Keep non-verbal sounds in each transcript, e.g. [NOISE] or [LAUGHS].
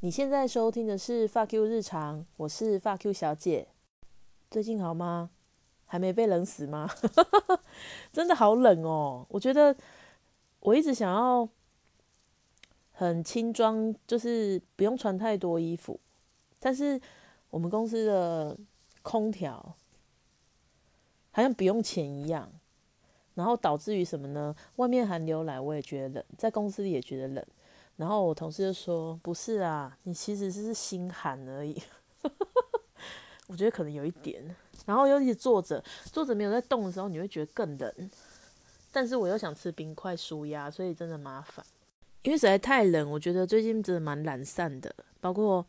你现在收听的是发 Q 日常，我是发 Q 小姐。最近好吗？还没被冷死吗？[LAUGHS] 真的好冷哦！我觉得我一直想要很轻装，就是不用穿太多衣服，但是我们公司的空调好像不用钱一样，然后导致于什么呢？外面寒流来，我也觉得冷，在公司也觉得冷。然后我同事就说：“不是啊，你其实是心寒而已。[LAUGHS] ”我觉得可能有一点。然后尤其坐着，坐着没有在动的时候，你会觉得更冷。但是我又想吃冰块舒压，所以真的麻烦。因为实在太冷，我觉得最近真的蛮懒散的。包括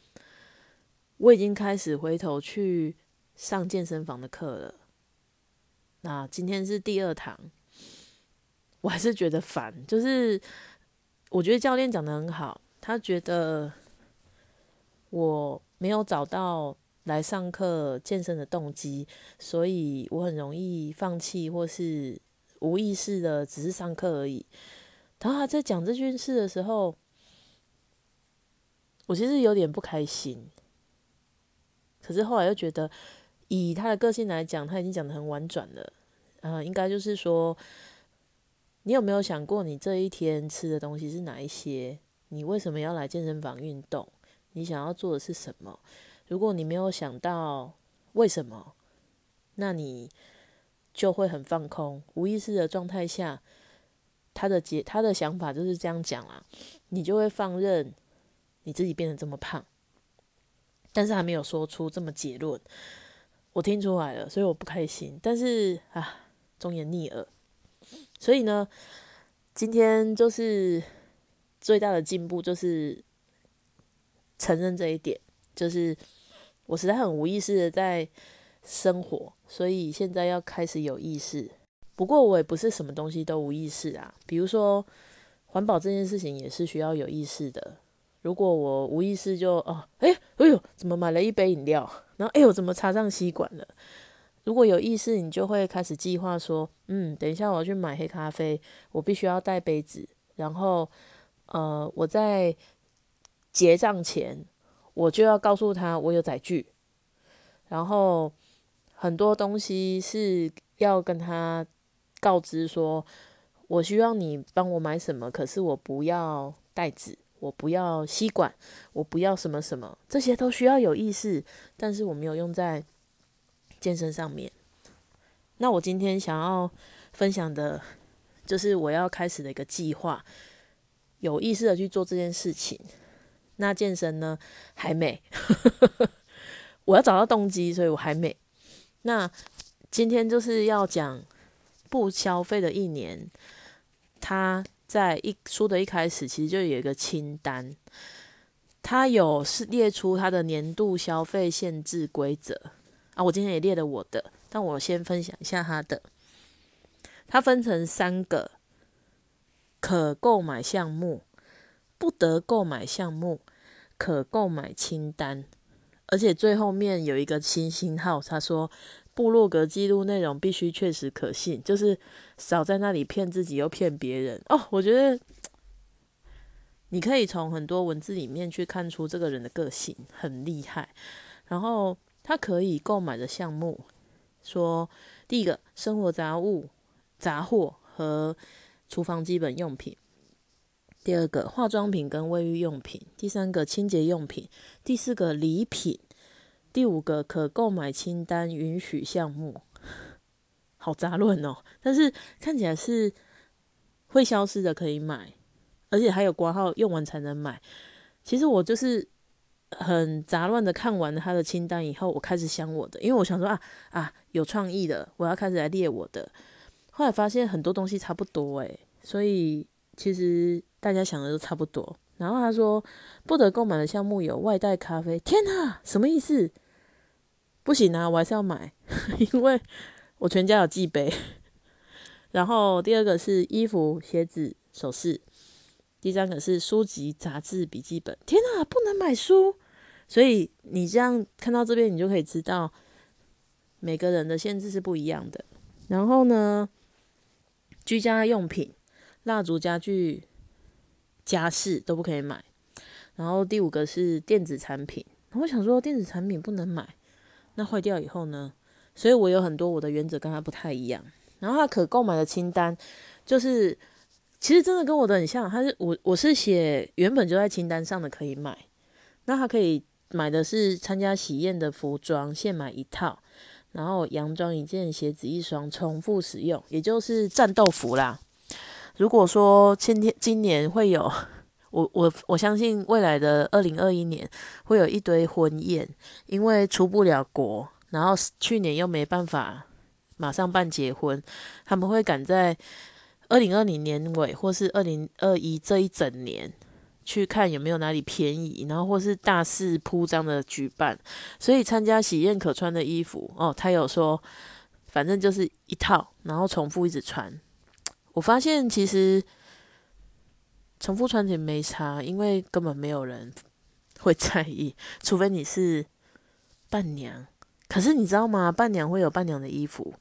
我已经开始回头去上健身房的课了。那今天是第二堂，我还是觉得烦，就是。我觉得教练讲的很好，他觉得我没有找到来上课健身的动机，所以我很容易放弃，或是无意识的只是上课而已。然后他在讲这件事的时候，我其实有点不开心。可是后来又觉得，以他的个性来讲，他已经讲的很婉转了，呃，应该就是说。你有没有想过，你这一天吃的东西是哪一些？你为什么要来健身房运动？你想要做的是什么？如果你没有想到为什么，那你就会很放空，无意识的状态下，他的结他的想法就是这样讲啦，你就会放任你自己变得这么胖，但是还没有说出这么结论，我听出来了，所以我不开心，但是啊，忠言逆耳。所以呢，今天就是最大的进步，就是承认这一点，就是我实在很无意识的在生活，所以现在要开始有意识。不过我也不是什么东西都无意识啊，比如说环保这件事情也是需要有意识的。如果我无意识就哦，哎，哎呦，怎么买了一杯饮料，然后哎呦，怎么插上吸管了？如果有意识，你就会开始计划说，嗯，等一下我要去买黑咖啡，我必须要带杯子，然后，呃，我在结账前，我就要告诉他我有载具，然后很多东西是要跟他告知说，我需要你帮我买什么，可是我不要袋子，我不要吸管，我不要什么什么，这些都需要有意识，但是我没有用在。健身上面，那我今天想要分享的，就是我要开始的一个计划，有意识的去做这件事情。那健身呢，还没，[LAUGHS] 我要找到动机，所以我还没。那今天就是要讲不消费的一年，他在一书的一开始其实就有一个清单，他有是列出他的年度消费限制规则。啊，我今天也列了我的，但我先分享一下他的。它分成三个可购买项目、不得购买项目、可购买清单，而且最后面有一个星星号，他说部落格记录内容必须确实可信，就是少在那里骗自己又骗别人哦。我觉得你可以从很多文字里面去看出这个人的个性很厉害，然后。他可以购买的项目，说第一个生活杂物、杂货和厨房基本用品；第二个化妆品跟卫浴用品；第三个清洁用品；第四个礼品；第五个可购买清单允许项目。好杂乱哦，但是看起来是会消失的，可以买，而且还有挂号用完才能买。其实我就是。很杂乱的看完了他的清单以后，我开始想我的，因为我想说啊啊有创意的，我要开始来列我的。后来发现很多东西差不多诶，所以其实大家想的都差不多。然后他说不得购买的项目有外带咖啡，天哪，什么意思？不行啊，我还是要买，[LAUGHS] 因为我全家有寄杯。[LAUGHS] 然后第二个是衣服、鞋子、首饰。第三个是书籍、杂志、笔记本。天哪，不能买书！所以你这样看到这边，你就可以知道每个人的限制是不一样的。然后呢，居家用品、蜡烛、家具、家饰都不可以买。然后第五个是电子产品。我想说电子产品不能买，那坏掉以后呢？所以我有很多我的原则跟他不太一样。然后他可购买的清单就是，其实真的跟我的很像。他是我我是写原本就在清单上的可以买，那他可以买的是参加喜宴的服装，现买一套，然后洋装一件，鞋子一双，重复使用，也就是战斗服啦。如果说今天今年会有。我我我相信未来的二零二一年会有一堆婚宴，因为出不了国，然后去年又没办法马上办结婚，他们会赶在二零二零年尾或是二零二一这一整年去看有没有哪里便宜，然后或是大肆铺张的举办，所以参加喜宴可穿的衣服哦，他有说反正就是一套，然后重复一直穿。我发现其实。重复穿也没差，因为根本没有人会在意，除非你是伴娘。可是你知道吗？伴娘会有伴娘的衣服，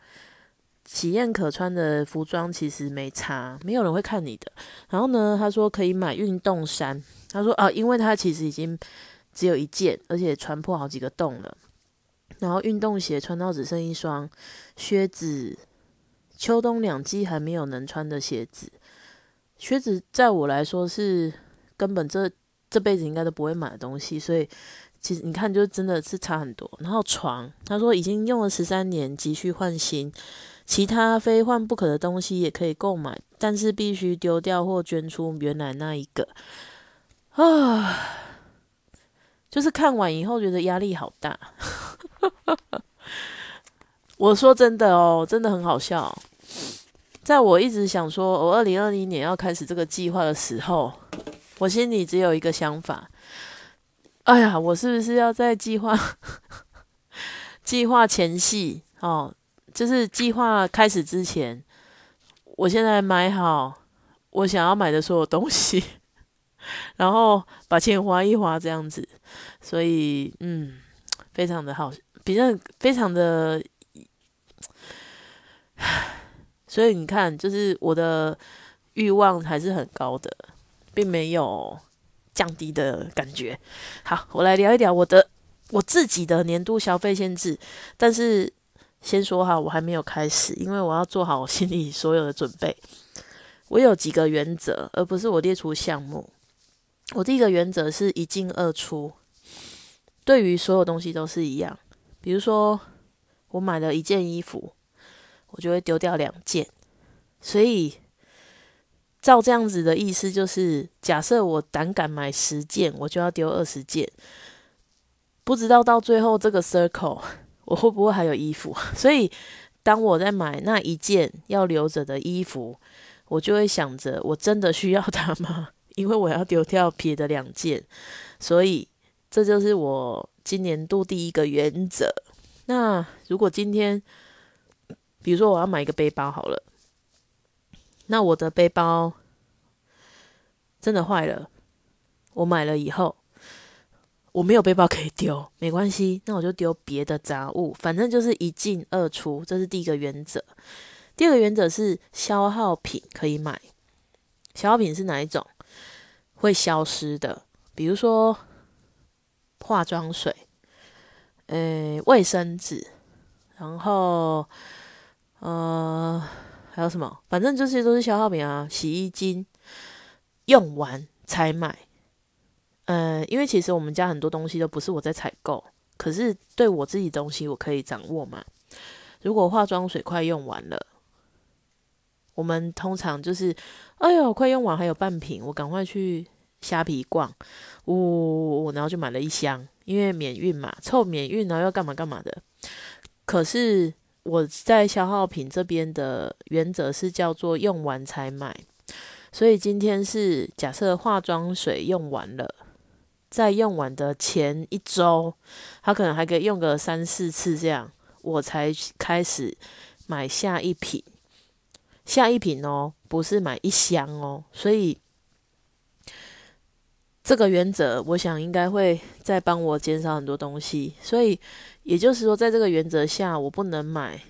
喜宴可穿的服装其实没差，没有人会看你的。然后呢，他说可以买运动衫，他说啊，因为他其实已经只有一件，而且穿破好几个洞了。然后运动鞋穿到只剩一双，靴子秋冬两季还没有能穿的鞋子。靴子在我来说是根本这这辈子应该都不会买的东西，所以其实你看就真的是差很多。然后床，他说已经用了十三年，急需换新，其他非换不可的东西也可以购买，但是必须丢掉或捐出原来那一个。啊，就是看完以后觉得压力好大。[LAUGHS] 我说真的哦，真的很好笑。在我一直想说，我二零二零年要开始这个计划的时候，我心里只有一个想法：，哎呀，我是不是要在计划 [LAUGHS] 计划前夕哦，就是计划开始之前，我现在买好我想要买的所有东西，[LAUGHS] 然后把钱花一花这样子。所以，嗯，非常的好，比较非常的。所以你看，就是我的欲望还是很高的，并没有降低的感觉。好，我来聊一聊我的我自己的年度消费限制。但是先说哈，我还没有开始，因为我要做好心里所有的准备。我有几个原则，而不是我列出项目。我第一个原则是一进二出，对于所有东西都是一样。比如说，我买了一件衣服。我就会丢掉两件，所以照这样子的意思就是，假设我胆敢买十件，我就要丢二十件。不知道到最后这个 circle 我会不会还有衣服？[LAUGHS] 所以当我在买那一件要留着的衣服，我就会想着，我真的需要它吗？[LAUGHS] 因为我要丢掉别的两件，所以这就是我今年度第一个原则。那如果今天，比如说，我要买一个背包好了，那我的背包真的坏了，我买了以后，我没有背包可以丢，没关系，那我就丢别的杂物，反正就是一进二出，这是第一个原则。第二个原则是消耗品可以买，消耗品是哪一种？会消失的，比如说化妆水、呃卫生纸，然后。呃，还有什么？反正这些都是消耗品啊。洗衣精用完才买。呃，因为其实我们家很多东西都不是我在采购，可是对我自己东西我可以掌握嘛。如果化妆水快用完了，我们通常就是，哎呦，快用完还有半瓶，我赶快去虾皮逛，呜，然后就买了一箱，因为免运嘛，凑免运，然后要干嘛干嘛的。可是。我在消耗品这边的原则是叫做用完才买，所以今天是假设化妆水用完了，在用完的前一周，他可能还可以用个三四次这样，我才开始买下一瓶，下一瓶哦，不是买一箱哦，所以这个原则我想应该会再帮我减少很多东西，所以。也就是说，在这个原则下，我不能买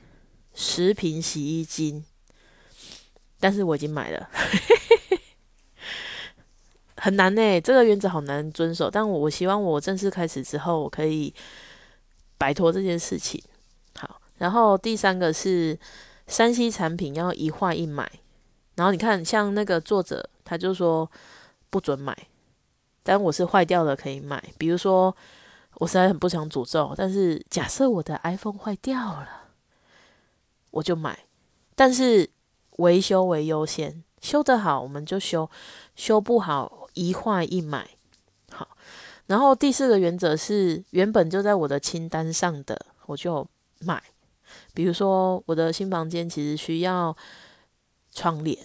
十瓶洗衣精，但是我已经买了，很难呢，这个原则好难遵守。但我我希望我正式开始之后，我可以摆脱这件事情。好，然后第三个是山西产品要一坏一买。然后你看，像那个作者，他就说不准买，但我是坏掉了可以买。比如说，我实在很不想诅咒，但是假设我的 iPhone 坏掉了，我就买。但是维修为优先，修得好我们就修，修不好一坏一买。好，然后第四个原则是原本就在我的清单上的，我就买。比如说我的新房间其实需要窗帘，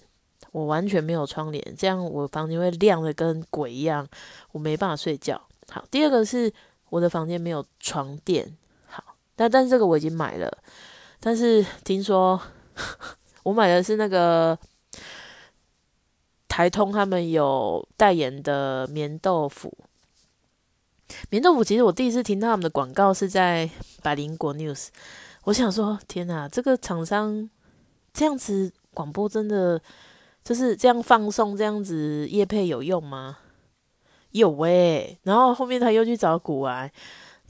我完全没有窗帘，这样我房间会亮的跟鬼一样，我没办法睡觉。好，第二个是我的房间没有床垫，好，但但是这个我已经买了，但是听说。[LAUGHS] 我买的是那个台通他们有代言的棉豆腐。棉豆腐其实我第一次听到他们的广告是在百灵果 news。我想说，天哪，这个厂商这样子广播真的就是这样放送，这样子叶配有用吗？有喂。然后后面他又去找古玩，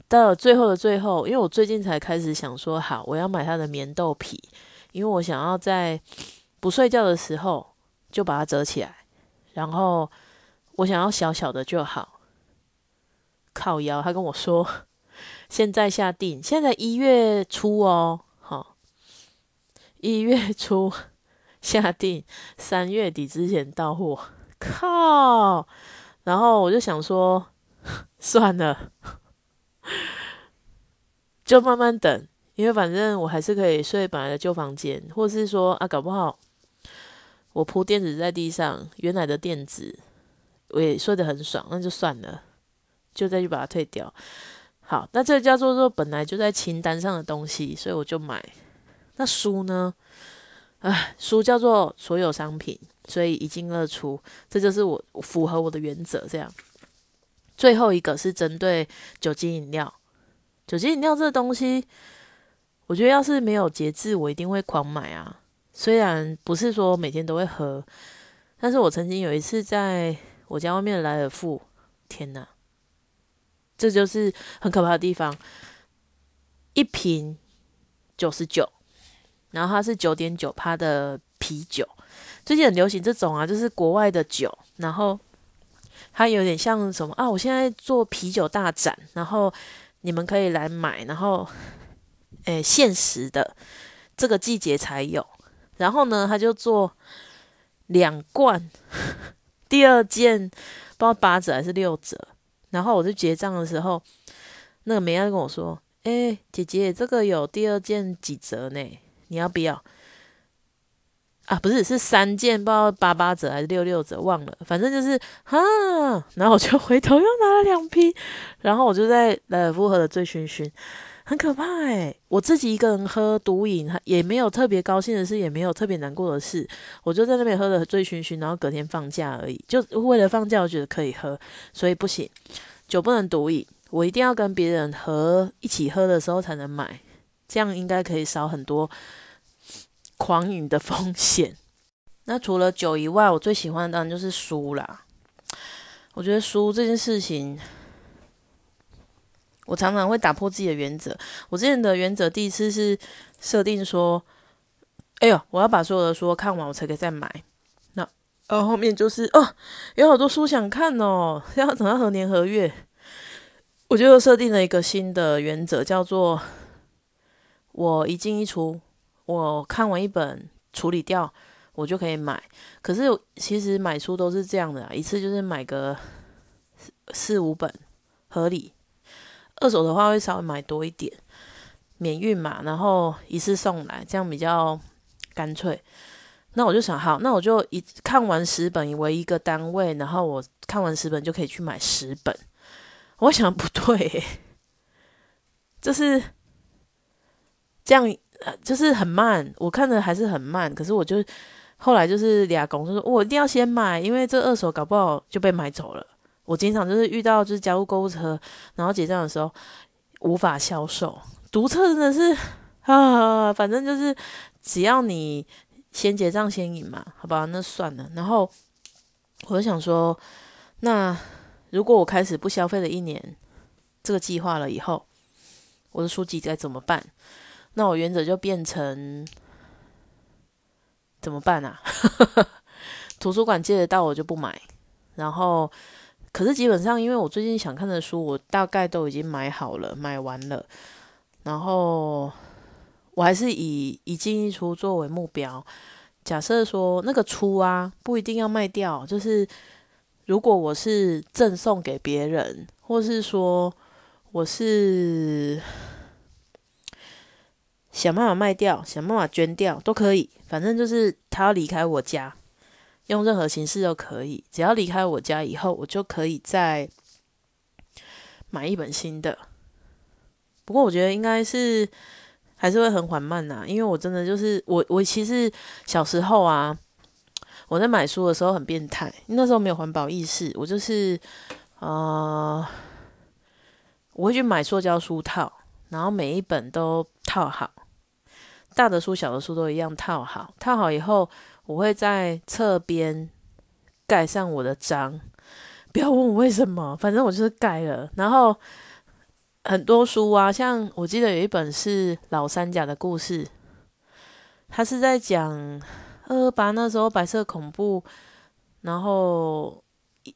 到最后的最后，因为我最近才开始想说，好，我要买他的棉豆皮。因为我想要在不睡觉的时候就把它折起来，然后我想要小小的就好。靠腰，他跟我说现在下定，现在一月初哦，好，一月初下定，三月底之前到货。靠！然后我就想说，[LAUGHS] 算了，就慢慢等。因为反正我还是可以睡本来的旧房间，或是说啊，搞不好我铺垫子在地上，原来的垫子我也睡得很爽，那就算了，就再去把它退掉。好，那这个叫做说本来就在清单上的东西，所以我就买。那书呢？唉，书叫做所有商品，所以一进二出，这就是我符合我的原则。这样，最后一个是针对酒精饮料，酒精饮料这个东西。我觉得要是没有节制，我一定会狂买啊。虽然不是说每天都会喝，但是我曾经有一次在我家外面的莱尔富，天哪，这就是很可怕的地方。一瓶九十九，然后它是九点九趴的啤酒，最近很流行这种啊，就是国外的酒，然后它有点像什么啊？我现在做啤酒大展，然后你们可以来买，然后。诶，限时的，这个季节才有。然后呢，他就做两罐，[LAUGHS] 第二件不知道八折还是六折。然后我就结账的时候，那个梅亚跟我说：“哎，姐姐，这个有第二件几折呢？你要不要？”啊，不是，是三件，不知道八八折还是六六折，忘了。反正就是哈。然后我就回头又拿了两瓶，然后我就在莱尔夫喝的醉醺醺。很可怕诶，我自己一个人喝毒饮，也没有特别高兴的事，也没有特别难过的事，我就在那边喝的醉醺醺，然后隔天放假而已，就为了放假，我觉得可以喝，所以不行，酒不能毒饮，我一定要跟别人喝一起喝的时候才能买，这样应该可以少很多狂饮的风险。那除了酒以外，我最喜欢的当然就是书啦，我觉得书这件事情。我常常会打破自己的原则。我之前的原则第一次是设定说：“哎呦，我要把所有的书看完，我才可以再买。”那呃后后面就是哦，有好多书想看哦，要等到何年何月？我就设定了一个新的原则，叫做我一进一出，我看完一本处理掉，我就可以买。可是其实买书都是这样的，啊一次就是买个四五本，合理。二手的话会稍微买多一点，免运嘛，然后一次送来，这样比较干脆。那我就想，好，那我就一看完十本为一个单位，然后我看完十本就可以去买十本。我想不对，就是这样，就是很慢。我看的还是很慢，可是我就后来就是俩公就说，我一定要先买，因为这二手搞不好就被买走了。我经常就是遇到就是加入购物车，然后结账的时候无法销售，独特真的是啊，反正就是只要你先结账先赢嘛，好吧，那算了。然后我就想说，那如果我开始不消费了一年这个计划了以后，我的书籍该怎么办？那我原则就变成怎么办啊？[LAUGHS] 图书馆借得到我就不买，然后可是基本上因为我最近想看的书，我大概都已经买好了，买完了，然后我还是以一进一出作为目标。假设说那个出啊，不一定要卖掉，就是如果我是赠送给别人，或是说我是想办法卖掉，想办法捐掉都可以，反正就是他要离开我家，用任何形式都可以。只要离开我家以后，我就可以再买一本新的。不过我觉得应该是。还是会很缓慢呐，因为我真的就是我，我其实小时候啊，我在买书的时候很变态，那时候没有环保意识，我就是呃，我会去买塑胶书套，然后每一本都套好，大的书、小的书都一样套好，套好以后，我会在侧边盖上我的章，不要问我为什么，反正我就是盖了，然后。很多书啊，像我记得有一本是老三甲的故事，他是在讲二二八那时候白色恐怖，然后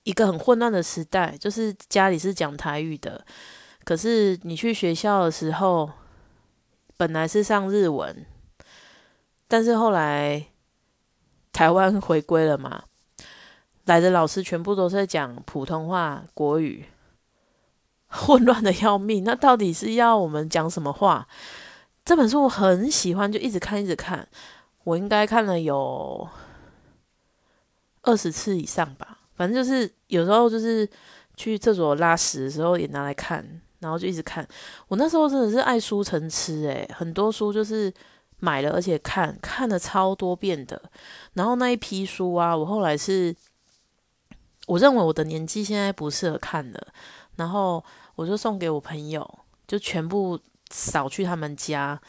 一个很混乱的时代，就是家里是讲台语的，可是你去学校的时候，本来是上日文，但是后来台湾回归了嘛，来的老师全部都在讲普通话国语。混乱的要命，那到底是要我们讲什么话？这本书我很喜欢，就一直看，一直看。我应该看了有二十次以上吧。反正就是有时候就是去厕所拉屎的时候也拿来看，然后就一直看。我那时候真的是爱书成痴诶，很多书就是买了，而且看看了超多遍的。然后那一批书啊，我后来是我认为我的年纪现在不适合看了，然后。我就送给我朋友，就全部扫去他们家。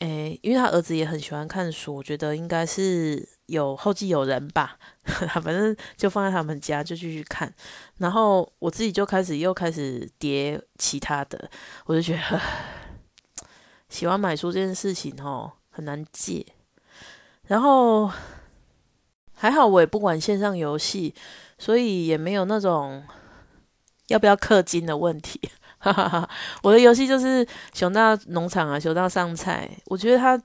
诶，因为他儿子也很喜欢看书，我觉得应该是有后继有人吧。[LAUGHS] 反正就放在他们家，就继续看。然后我自己就开始又开始叠其他的，我就觉得喜欢买书这件事情哦很难戒。然后还好我也不玩线上游戏，所以也没有那种。要不要氪金的问题？[LAUGHS] 我的游戏就是熊大农场啊，熊大上菜。我觉得它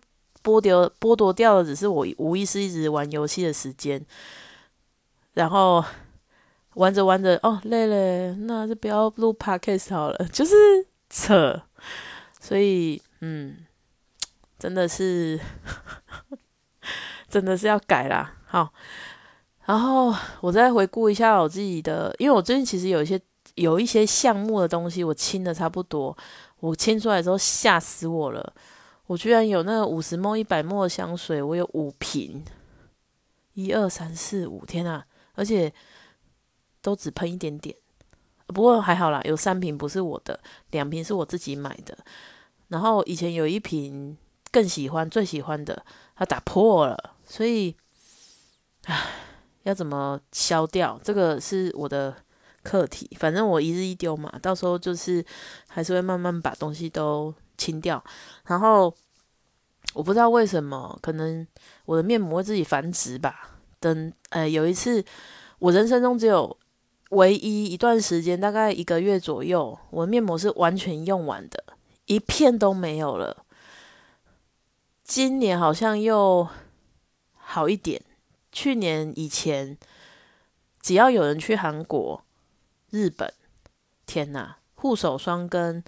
剥夺剥夺掉的只是我无意识一直玩游戏的时间，然后玩着玩着哦累了，那就不要录 podcast 好了，[LAUGHS] 就是扯。所以嗯，真的是 [LAUGHS] 真的是要改啦。好，然后我再回顾一下我自己的，因为我最近其实有一些。有一些项目的东西我清的差不多，我清出来之后吓死我了，我居然有那个五十沫、一百沫的香水，我有五瓶，一二三四五，天啊！而且都只喷一点点，不过还好啦，有三瓶不是我的，两瓶是我自己买的，然后以前有一瓶更喜欢、最喜欢的，它打破了，所以，唉，要怎么消掉？这个是我的。课题，反正我一日一丢嘛，到时候就是还是会慢慢把东西都清掉。然后我不知道为什么，可能我的面膜会自己繁殖吧。等，呃，有一次我人生中只有唯一一段时间，大概一个月左右，我的面膜是完全用完的，一片都没有了。今年好像又好一点，去年以前只要有人去韩国。日本，天哪！护手霜跟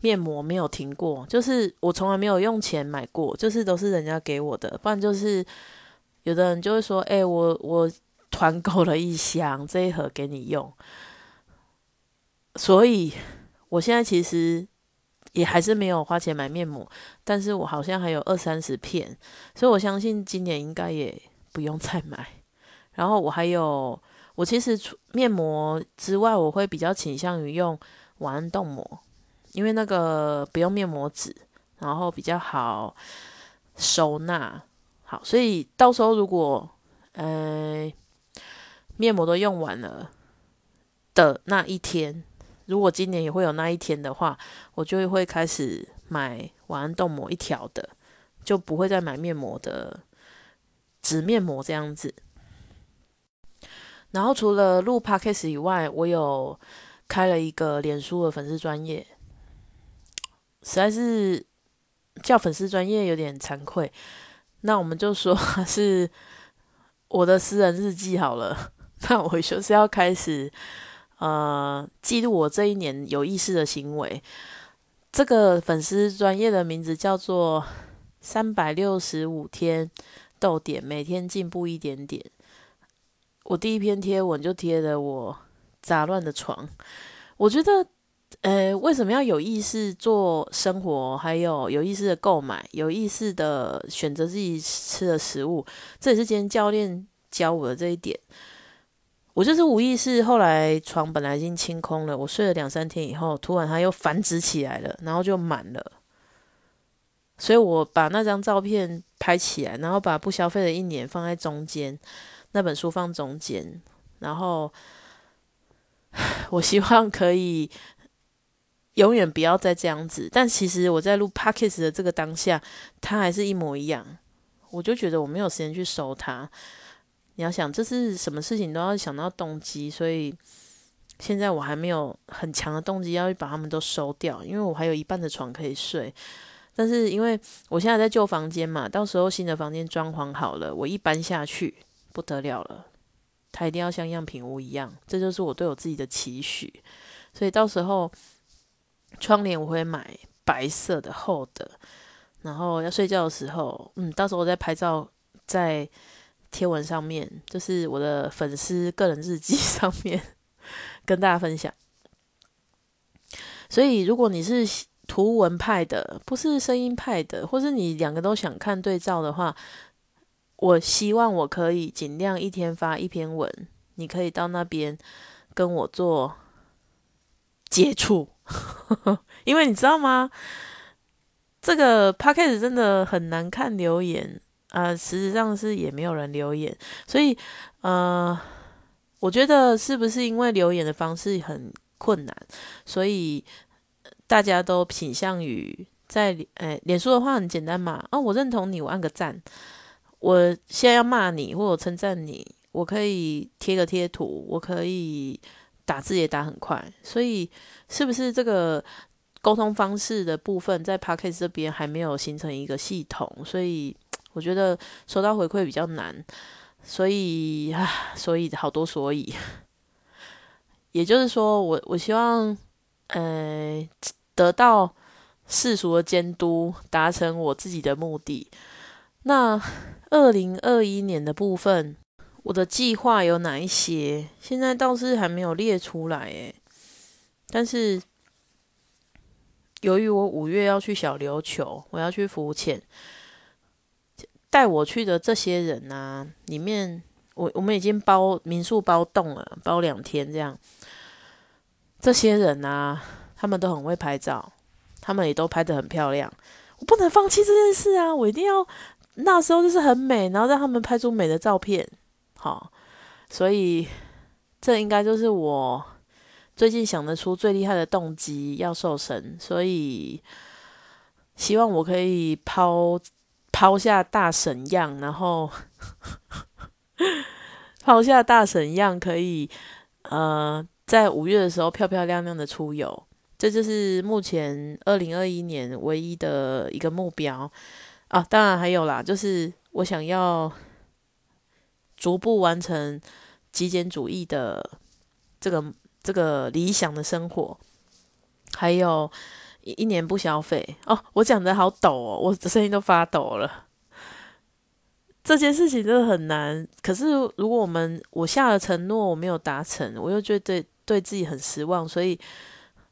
面膜没有停过，就是我从来没有用钱买过，就是都是人家给我的。不然就是有的人就会说：“哎，我我团购了一箱，这一盒给你用。”所以我现在其实也还是没有花钱买面膜，但是我好像还有二三十片，所以我相信今年应该也不用再买。然后我还有。我其实除面膜之外，我会比较倾向于用晚安冻膜，因为那个不用面膜纸，然后比较好收纳。好，所以到时候如果呃面膜都用完了，的那一天，如果今年也会有那一天的话，我就会开始买晚安冻膜一条的，就不会再买面膜的纸面膜这样子。然后除了录 podcast 以外，我有开了一个脸书的粉丝专业，实在是叫粉丝专业有点惭愧，那我们就说是我的私人日记好了。[LAUGHS] 那我就是要开始呃记录我这一年有意识的行为。这个粉丝专业的名字叫做三百六十五天逗点，每天进步一点点。我第一篇贴文就贴了我杂乱的床。我觉得，呃，为什么要有意识做生活，还有有意识的购买，有意识的选择自己吃的食物？这也是今天教练教我的这一点。我就是无意识，后来床本来已经清空了，我睡了两三天以后，突然它又繁殖起来了，然后就满了。所以我把那张照片拍起来，然后把不消费的一年放在中间。那本书放中间，然后 [SIGHS] 我希望可以永远不要再这样子。但其实我在录 p o c k e t 的这个当下，它还是一模一样。我就觉得我没有时间去收它。你要想，这是什么事情都要想到动机，所以现在我还没有很强的动机要把它们都收掉，因为我还有一半的床可以睡。但是因为我现在在旧房间嘛，到时候新的房间装潢好了，我一搬下去。不得了了，它一定要像样品屋一样，这就是我对我自己的期许。所以到时候窗帘我会买白色的厚的，然后要睡觉的时候，嗯，到时候我再拍照在贴文上面，就是我的粉丝个人日记 [LAUGHS] 上面跟大家分享。所以如果你是图文派的，不是声音派的，或是你两个都想看对照的话。我希望我可以尽量一天发一篇文，你可以到那边跟我做接触，[LAUGHS] 因为你知道吗？这个 p a c k a g e 真的很难看留言啊，事实上是也没有人留言，所以呃，我觉得是不是因为留言的方式很困难，所以大家都倾向于在诶，脸书的话很简单嘛，啊，我认同你，我按个赞。我现在要骂你或者称赞你，我可以贴个贴图，我可以打字也打很快，所以是不是这个沟通方式的部分在 p a c k a g e 这边还没有形成一个系统，所以我觉得收到回馈比较难，所以啊，所以好多所以，[LAUGHS] 也就是说，我我希望呃得到世俗的监督，达成我自己的目的，那。二零二一年的部分，我的计划有哪一些？现在倒是还没有列出来诶。但是由于我五月要去小琉球，我要去浮潜，带我去的这些人啊，里面我我们已经包民宿包栋了，包两天这样。这些人啊，他们都很会拍照，他们也都拍得很漂亮。我不能放弃这件事啊，我一定要。那时候就是很美，然后让他们拍出美的照片，好，所以这应该就是我最近想得出最厉害的动机，要瘦身，所以希望我可以抛抛下大神样，然后 [LAUGHS] 抛下大神样，可以呃在五月的时候漂漂亮亮的出游，这就是目前二零二一年唯一的一个目标。啊，当然还有啦，就是我想要逐步完成极简主义的这个这个理想的生活，还有一年不消费哦。我讲的好抖哦，我的声音都发抖了。这件事情真的很难，可是如果我们我下了承诺，我没有达成，我又觉得对自己很失望，所以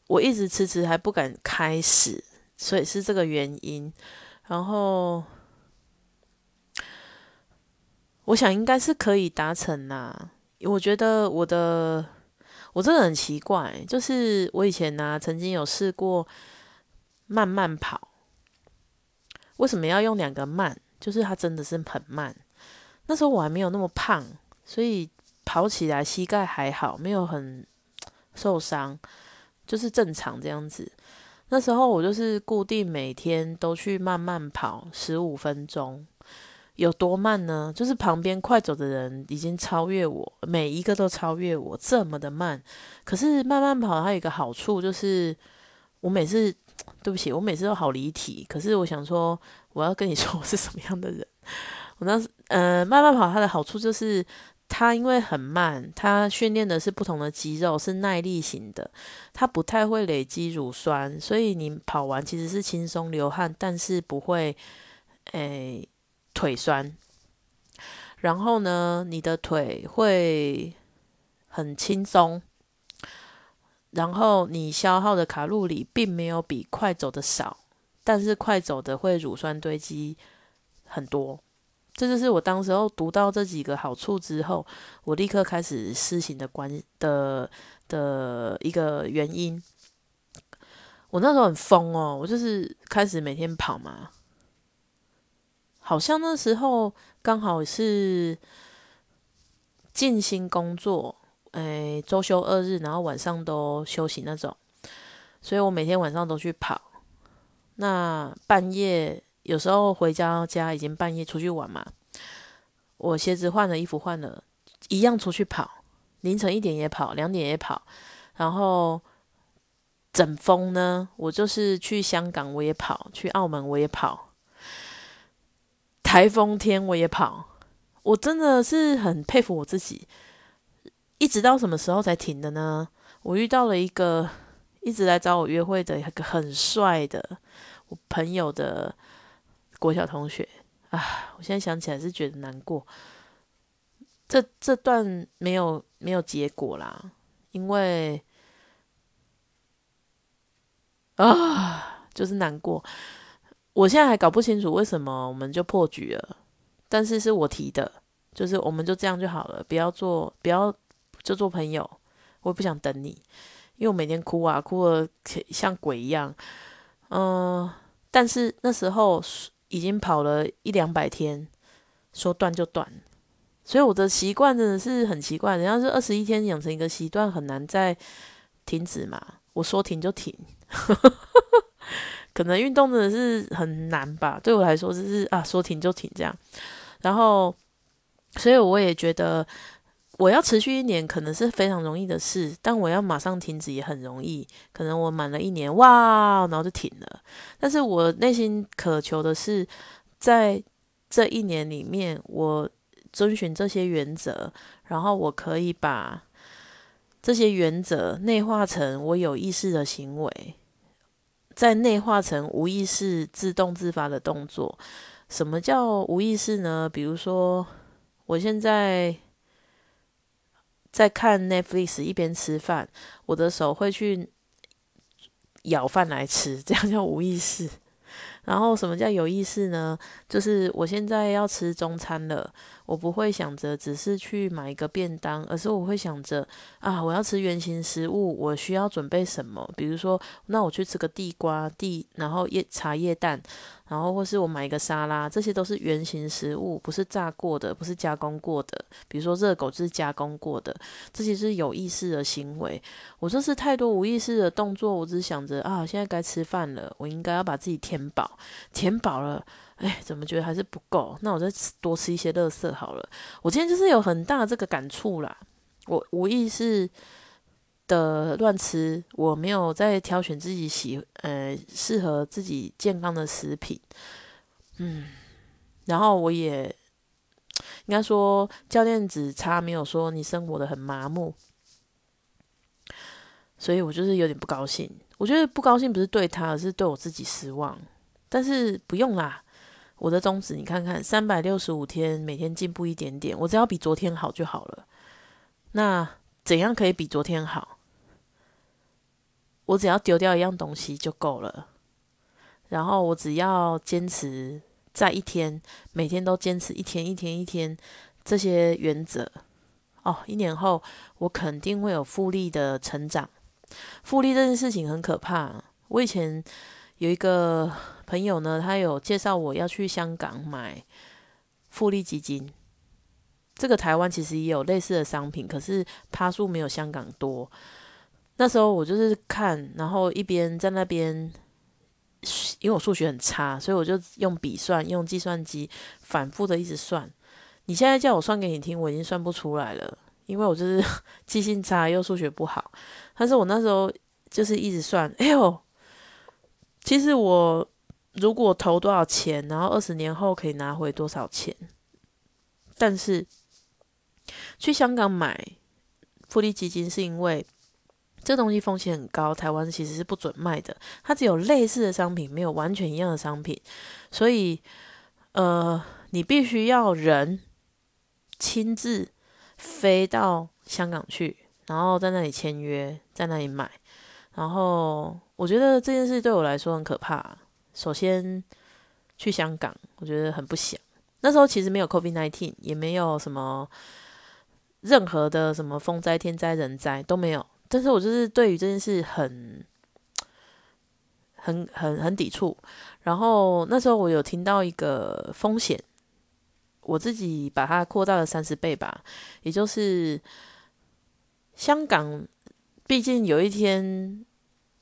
我一直迟迟还不敢开始，所以是这个原因。然后，我想应该是可以达成啦。我觉得我的我真的很奇怪，就是我以前呢曾经有试过慢慢跑，为什么要用两个慢？就是它真的是很慢。那时候我还没有那么胖，所以跑起来膝盖还好，没有很受伤，就是正常这样子。那时候我就是固定每天都去慢慢跑十五分钟，有多慢呢？就是旁边快走的人已经超越我，每一个都超越我，这么的慢。可是慢慢跑还有一个好处就是，我每次 [TSK] 对不起，我每次都好离题。可是我想说，我要跟你说我是什么样的人。[LAUGHS] 我当时呃慢慢跑它的好处就是。它因为很慢，它训练的是不同的肌肉，是耐力型的，它不太会累积乳酸，所以你跑完其实是轻松流汗，但是不会诶腿酸。然后呢，你的腿会很轻松，然后你消耗的卡路里并没有比快走的少，但是快走的会乳酸堆积很多。这就是我当时候读到这几个好处之后，我立刻开始施行的关的的一个原因。我那时候很疯哦，我就是开始每天跑嘛，好像那时候刚好是静心工作，哎，周休二日，然后晚上都休息那种，所以我每天晚上都去跑。那半夜。有时候回家家已经半夜出去玩嘛，我鞋子换了，衣服换了，一样出去跑，凌晨一点也跑，两点也跑，然后整风呢，我就是去香港我也跑，去澳门我也跑，台风天我也跑，我真的是很佩服我自己，一直到什么时候才停的呢？我遇到了一个一直来找我约会的一个很帅的我朋友的。国小同学啊，我现在想起来是觉得难过。这这段没有没有结果啦，因为啊，就是难过。我现在还搞不清楚为什么我们就破局了，但是是我提的，就是我们就这样就好了，不要做，不要就做朋友。我也不想等你，因为我每天哭啊，哭的像鬼一样。嗯，但是那时候。已经跑了一两百天，说断就断，所以我的习惯真的是很奇怪。人家是二十一天养成一个习惯，很难再停止嘛。我说停就停，[LAUGHS] 可能运动真的是很难吧。对我来说，就是啊，说停就停这样。然后，所以我也觉得。我要持续一年可能是非常容易的事，但我要马上停止也很容易。可能我满了一年，哇，然后就停了。但是我内心渴求的是，在这一年里面，我遵循这些原则，然后我可以把这些原则内化成我有意识的行为，再内化成无意识、自动自发的动作。什么叫无意识呢？比如说，我现在。在看 Netflix 一边吃饭，我的手会去舀饭来吃，这样叫无意识。然后什么叫有意识呢？就是我现在要吃中餐了，我不会想着只是去买一个便当，而是我会想着啊，我要吃原形食物，我需要准备什么？比如说，那我去吃个地瓜地，然后叶茶叶蛋。然后或是我买一个沙拉，这些都是原形食物，不是炸过的，不是加工过的。比如说热狗就是加工过的，这些是有意识的行为。我这是太多无意识的动作，我只想着啊，现在该吃饭了，我应该要把自己填饱，填饱了，哎，怎么觉得还是不够？那我再多吃一些垃圾好了。我今天就是有很大的这个感触啦，我无意识。的乱吃，我没有在挑选自己喜呃适合自己健康的食品，嗯，然后我也应该说教练只差没有说你生活的很麻木，所以我就是有点不高兴。我觉得不高兴不是对他，而是对我自己失望。但是不用啦，我的宗旨你看看，三百六十五天每天进步一点点，我只要比昨天好就好了。那怎样可以比昨天好？我只要丢掉一样东西就够了，然后我只要坚持在一天，每天都坚持一天一天一天这些原则，哦，一年后我肯定会有复利的成长。复利这件事情很可怕。我以前有一个朋友呢，他有介绍我要去香港买复利基金。这个台湾其实也有类似的商品，可是趴数没有香港多。那时候我就是看，然后一边在那边，因为我数学很差，所以我就用笔算，用计算机反复的一直算。你现在叫我算给你听，我已经算不出来了，因为我就是 [LAUGHS] 记性差又数学不好。但是我那时候就是一直算，哎呦，其实我如果投多少钱，然后二十年后可以拿回多少钱，但是去香港买复利基金是因为。这东西风险很高，台湾其实是不准卖的。它只有类似的商品，没有完全一样的商品。所以，呃，你必须要人亲自飞到香港去，然后在那里签约，在那里买。然后，我觉得这件事对我来说很可怕。首先，去香港，我觉得很不想。那时候其实没有 COVID nineteen，也没有什么任何的什么风灾、天灾、人灾都没有。但是我就是对于这件事很、很、很、很抵触。然后那时候我有听到一个风险，我自己把它扩大了三十倍吧，也就是香港，毕竟有一天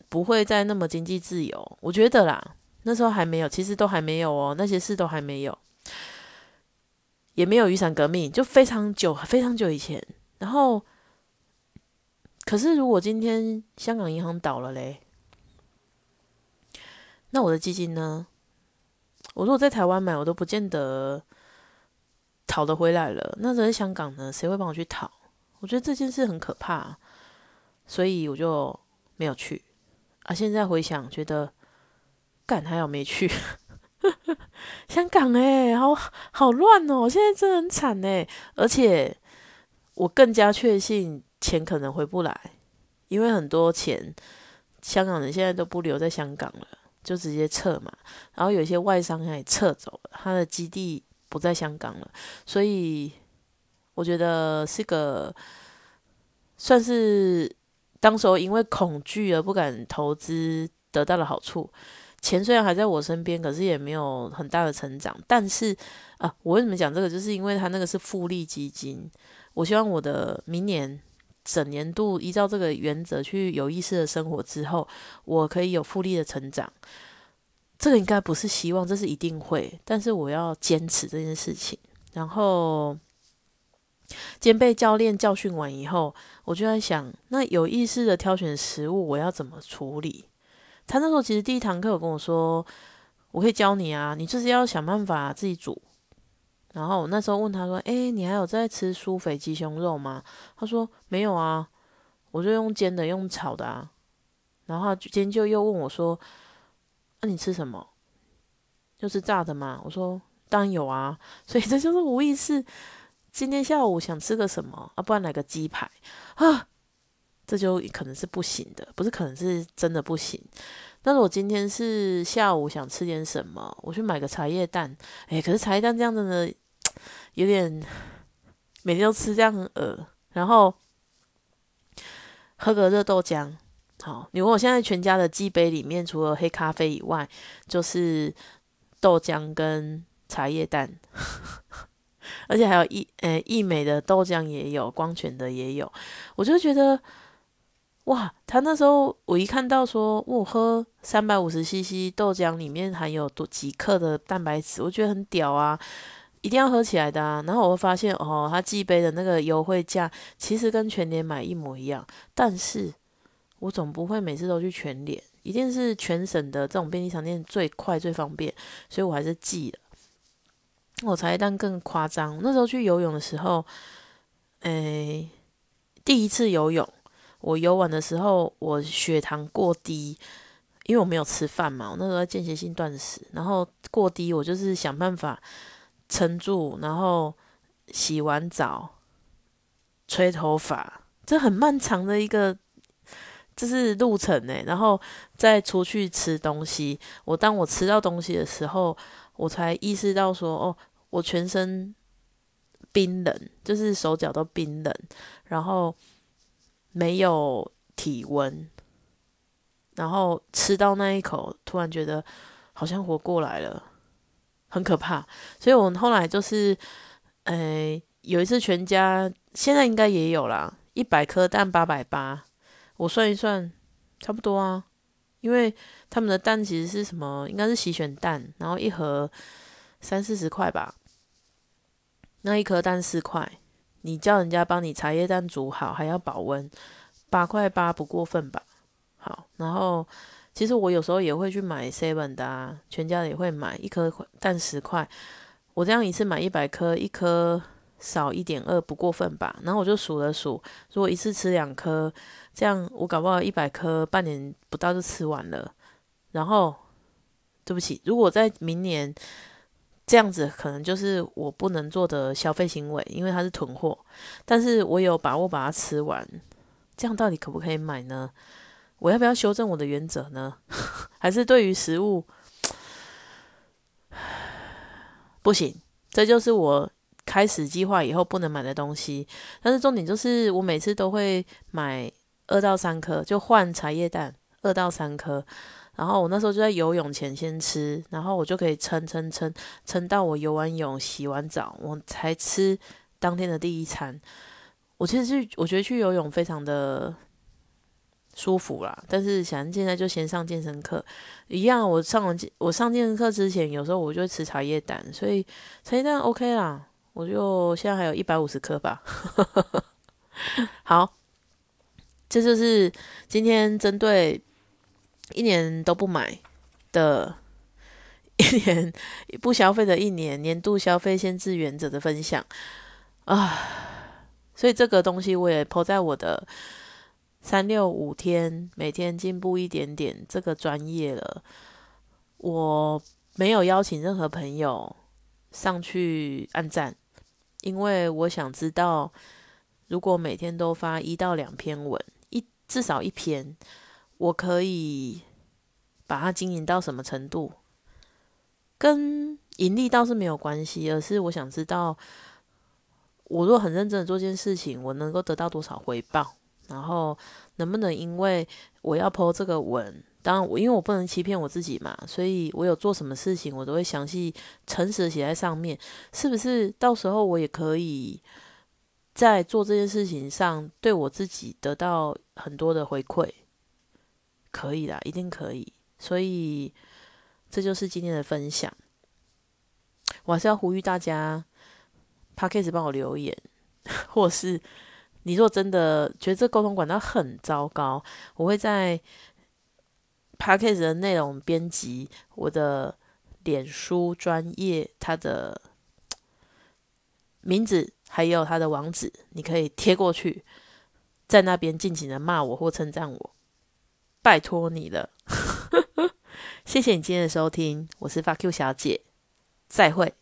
不会再那么经济自由。我觉得啦，那时候还没有，其实都还没有哦，那些事都还没有，也没有雨伞革命，就非常久、非常久以前，然后。可是，如果今天香港银行倒了嘞，那我的基金呢？我如果在台湾买，我都不见得讨得回来了。那在香港呢？谁会帮我去讨？我觉得这件事很可怕，所以我就没有去。啊，现在回想，觉得干还好没去。[LAUGHS] 香港哎，好好乱哦！现在真的很惨哎，而且我更加确信。钱可能回不来，因为很多钱香港人现在都不留在香港了，就直接撤嘛。然后有些外商也撤走了，他的基地不在香港了，所以我觉得是个算是当时候因为恐惧而不敢投资得到的好处。钱虽然还在我身边，可是也没有很大的成长。但是啊，我为什么讲这个？就是因为他那个是复利基金，我希望我的明年。整年度依照这个原则去有意识的生活之后，我可以有复利的成长。这个应该不是希望，这是一定会。但是我要坚持这件事情。然后，今天被教练教训完以后，我就在想，那有意识的挑选食物，我要怎么处理？他那时候其实第一堂课有跟我说，我可以教你啊，你就是要想办法自己煮。然后我那时候问他说：“哎，你还有在吃酥肥鸡胸肉吗？”他说：“没有啊，我就用煎的，用炒的啊。”然后今天就又问我说：“那你吃什么？就是炸的吗？”我说：“当然有啊。”所以这就是无意识。今天下午想吃个什么啊？不然来个鸡排啊？这就可能是不行的，不是可能是真的不行。但是我今天是下午想吃点什么，我去买个茶叶蛋。哎，可是茶叶蛋这样子呢？有点每天都吃这样很饿，然后喝个热豆浆。好，你问我现在全家的鸡杯里面，除了黑咖啡以外，就是豆浆跟茶叶蛋，[LAUGHS] 而且还有一诶益美的豆浆也有，光泉的也有。我就觉得哇，他那时候我一看到说我喝三百五十 CC 豆浆里面含有多几克的蛋白质，我觉得很屌啊。一定要喝起来的啊！然后我会发现，哦，它寄杯的那个优惠价其实跟全年买一模一样，但是我总不会每次都去全年，一定是全省的这种便利商店最快最方便，所以我还是寄了。我茶叶蛋更夸张，那时候去游泳的时候，诶，第一次游泳，我游完的时候我血糖过低，因为我没有吃饭嘛，我那时候间歇性断食，然后过低，我就是想办法。撑住，然后洗完澡，吹头发，这很漫长的一个，这是路程呢。然后再出去吃东西，我当我吃到东西的时候，我才意识到说，哦，我全身冰冷，就是手脚都冰冷，然后没有体温，然后吃到那一口，突然觉得好像活过来了。很可怕，所以我们后来就是，诶，有一次全家现在应该也有啦，一百颗蛋八百八，我算一算，差不多啊。因为他们的蛋其实是什么？应该是洗选蛋，然后一盒三四十块吧。那一颗蛋四块，你叫人家帮你茶叶蛋煮好，还要保温，八块八不过分吧？好，然后其实我有时候也会去买 seven 的啊，全家也会买一颗蛋十块，我这样一次买一百颗，一颗少一点二不过分吧？然后我就数了数，如果一次吃两颗。这样我搞不好一百颗半年不到就吃完了，然后对不起，如果在明年这样子，可能就是我不能做的消费行为，因为它是囤货。但是我有把握把它吃完，这样到底可不可以买呢？我要不要修正我的原则呢？[LAUGHS] 还是对于食物 [SIGHS] 不行？这就是我开始计划以后不能买的东西。但是重点就是我每次都会买。二到三颗就换茶叶蛋，二到三颗，然后我那时候就在游泳前先吃，然后我就可以撑撑撑撑到我游完泳、洗完澡，我才吃当天的第一餐。我其实去，我觉得去游泳非常的舒服啦，但是想现在就先上健身课一样，我上完我上健身课之前，有时候我就吃茶叶蛋，所以茶叶蛋 OK 啦，我就现在还有一百五十颗吧，[LAUGHS] 好。这就是今天针对一年都不买的一年不消费的一年年度消费限制原则的分享啊，所以这个东西我也抛在我的三六五天每天进步一点点这个专业了。我没有邀请任何朋友上去按赞，因为我想知道，如果每天都发一到两篇文。一至少一篇，我可以把它经营到什么程度？跟盈利倒是没有关系，而是我想知道，我若很认真的做件事情，我能够得到多少回报？然后能不能因为我要剖这个文，当然我因为我不能欺骗我自己嘛，所以我有做什么事情，我都会详细诚实的写在上面，是不是？到时候我也可以。在做这件事情上，对我自己得到很多的回馈，可以啦，一定可以。所以这就是今天的分享。我还是要呼吁大家 p a c k a g e 帮我留言，或是你若真的觉得这沟通管道很糟糕，我会在 p a c k a g e 的内容编辑我的脸书专业，它的名字。还有他的网址，你可以贴过去，在那边尽情的骂我或称赞我，拜托你了，[LAUGHS] 谢谢你今天的收听，我是发 Q 小姐，再会。